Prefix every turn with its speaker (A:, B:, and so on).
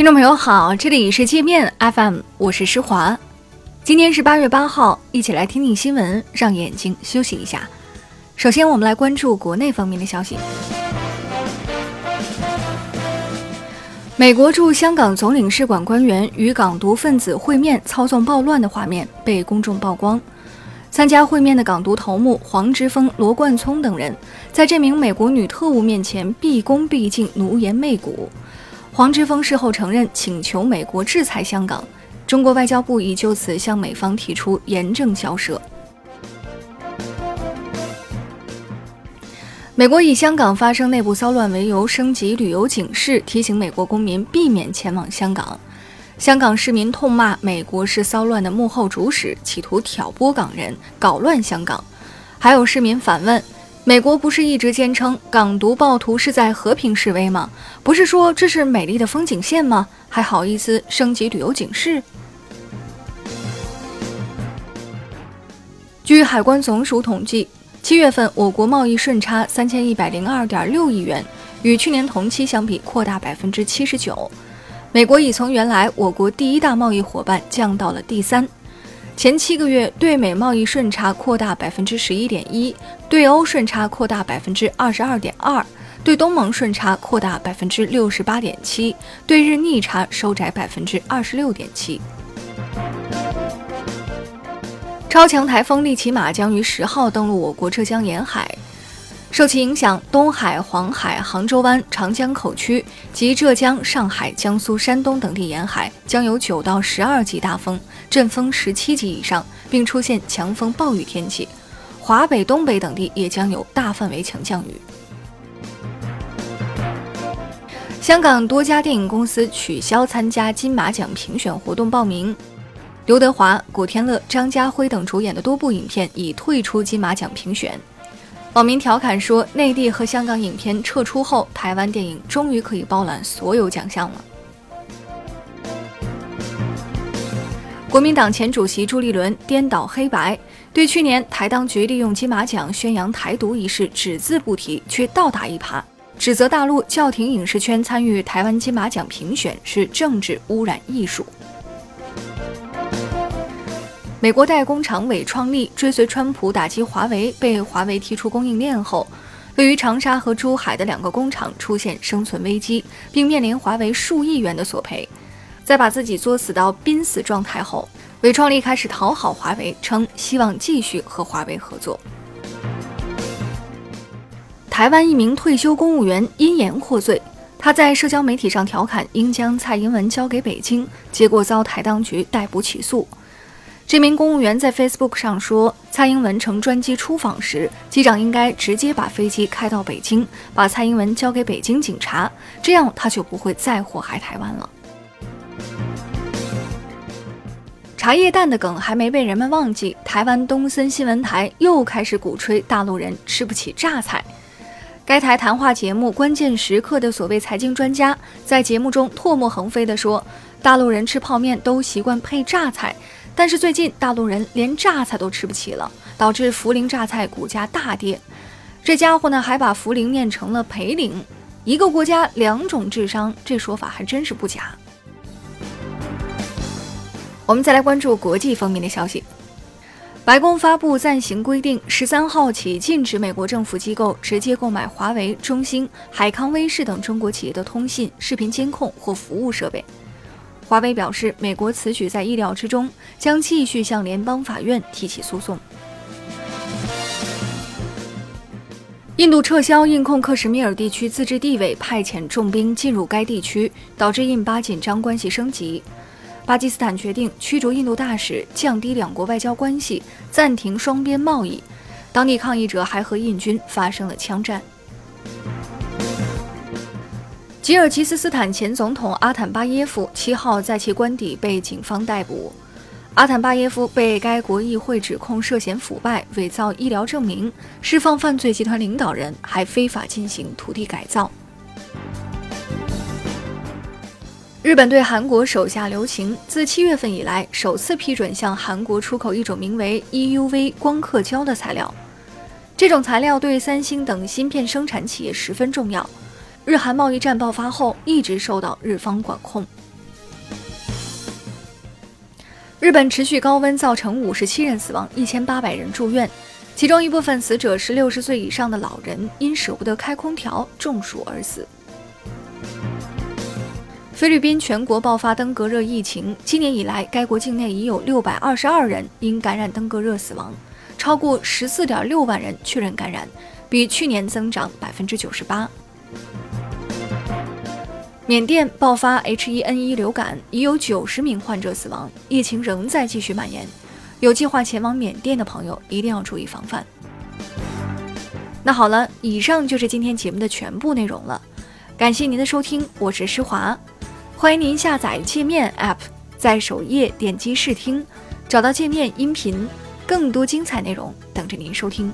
A: 听众朋友好，这里是界面 FM，我是施华。今天是八月八号，一起来听听新闻，让眼睛休息一下。首先，我们来关注国内方面的消息。美国驻香港总领事馆官员与港独分子会面操纵暴乱的画面被公众曝光。参加会面的港独头目黄之锋、罗冠聪等人，在这名美国女特务面前毕恭毕敬、奴颜媚骨。黄之锋事后承认请求美国制裁香港，中国外交部已就此向美方提出严正交涉。美国以香港发生内部骚乱为由，升级旅游警示，提醒美国公民避免前往香港。香港市民痛骂美国是骚乱的幕后主使，企图挑拨港人，搞乱香港。还有市民反问：美国不是一直坚称港独暴徒是在和平示威吗？不是说这是美丽的风景线吗？还好意思升级旅游警示？据海关总署统计，七月份我国贸易顺差三千一百零二点六亿元，与去年同期相比扩大百分之七十九。美国已从原来我国第一大贸易伙伴降到了第三。前七个月对美贸易顺差扩大百分之十一点一，对欧顺差扩大百分之二十二点二，对东盟顺差扩大百分之六十八点七，对日逆差收窄百分之二十六点七。超强台风利奇马将于十号登陆我国浙江沿海。受其影响，东海、黄海、杭州湾、长江口区及浙江、上海、江苏、山东等地沿海将有九到十二级大风，阵风十七级以上，并出现强风暴雨天气。华北、东北等地也将有大范围强降雨。香港多家电影公司取消参加金马奖评选活动报名，刘德华、古天乐、张家辉等主演的多部影片已退出金马奖评选。网民调侃说：“内地和香港影片撤出后，台湾电影终于可以包揽所有奖项了。”国民党前主席朱立伦颠倒黑白，对去年台当局利用金马奖宣扬台独一事只字不提，却倒打一耙，指责大陆叫停影视圈参与台湾金马奖评选是政治污染艺术。美国代工厂伟创力追随川普打击华为，被华为踢出供应链后，位于长沙和珠海的两个工厂出现生存危机，并面临华为数亿元的索赔。在把自己作死到濒死状态后，伟创力开始讨好华为，称希望继续和华为合作。台湾一名退休公务员因言获罪，他在社交媒体上调侃应将蔡英文交给北京，结果遭台当局逮捕起诉。这名公务员在 Facebook 上说，蔡英文乘专机出访时，机长应该直接把飞机开到北京，把蔡英文交给北京警察，这样他就不会再祸害台湾了。茶叶蛋的梗还没被人们忘记，台湾东森新闻台又开始鼓吹大陆人吃不起榨菜。该台谈话节目《关键时刻》的所谓财经专家在节目中唾沫横飞地说，大陆人吃泡面都习惯配榨菜。但是最近大陆人连榨菜都吃不起了，导致涪陵榨菜股价大跌。这家伙呢还把涪陵念成了培陵，一个国家两种智商，这说法还真是不假。我们再来关注国际方面的消息，白宫发布暂行规定，十三号起禁止美国政府机构直接购买华为、中兴、海康威视等中国企业的通信、视频监控或服务设备。华为表示，美国此举在意料之中，将继续向联邦法院提起诉讼。印度撤销印控克什米尔地区自治地位，派遣重兵进入该地区，导致印巴紧张关系升级。巴基斯坦决定驱逐印度大使，降低两国外交关系，暂停双边贸易。当地抗议者还和印军发生了枪战。吉尔吉斯斯坦前总统阿坦巴耶夫七号在其官邸被警方逮捕。阿坦巴耶夫被该国议会指控涉嫌腐败、伪造医疗证明、释放犯罪集团领导人，还非法进行土地改造。日本对韩国手下留情，自七月份以来首次批准向韩国出口一种名为 EUV 光刻胶的材料。这种材料对三星等芯片生产企业十分重要。日韩贸易战爆发后，一直受到日方管控。日本持续高温造成五十七人死亡，一千八百人住院，其中一部分死者是六十岁以上的老人，因舍不得开空调中暑而死。菲律宾全国爆发登革热疫情，今年以来，该国境内已有六百二十二人因感染登革热死亡，超过十四点六万人确认感染，比去年增长百分之九十八。缅甸爆发 H1N1 流感，已有九十名患者死亡，疫情仍在继续蔓延。有计划前往缅甸的朋友一定要注意防范。那好了，以上就是今天节目的全部内容了，感谢您的收听，我是施华，欢迎您下载界面 App，在首页点击试听，找到界面音频，更多精彩内容等着您收听。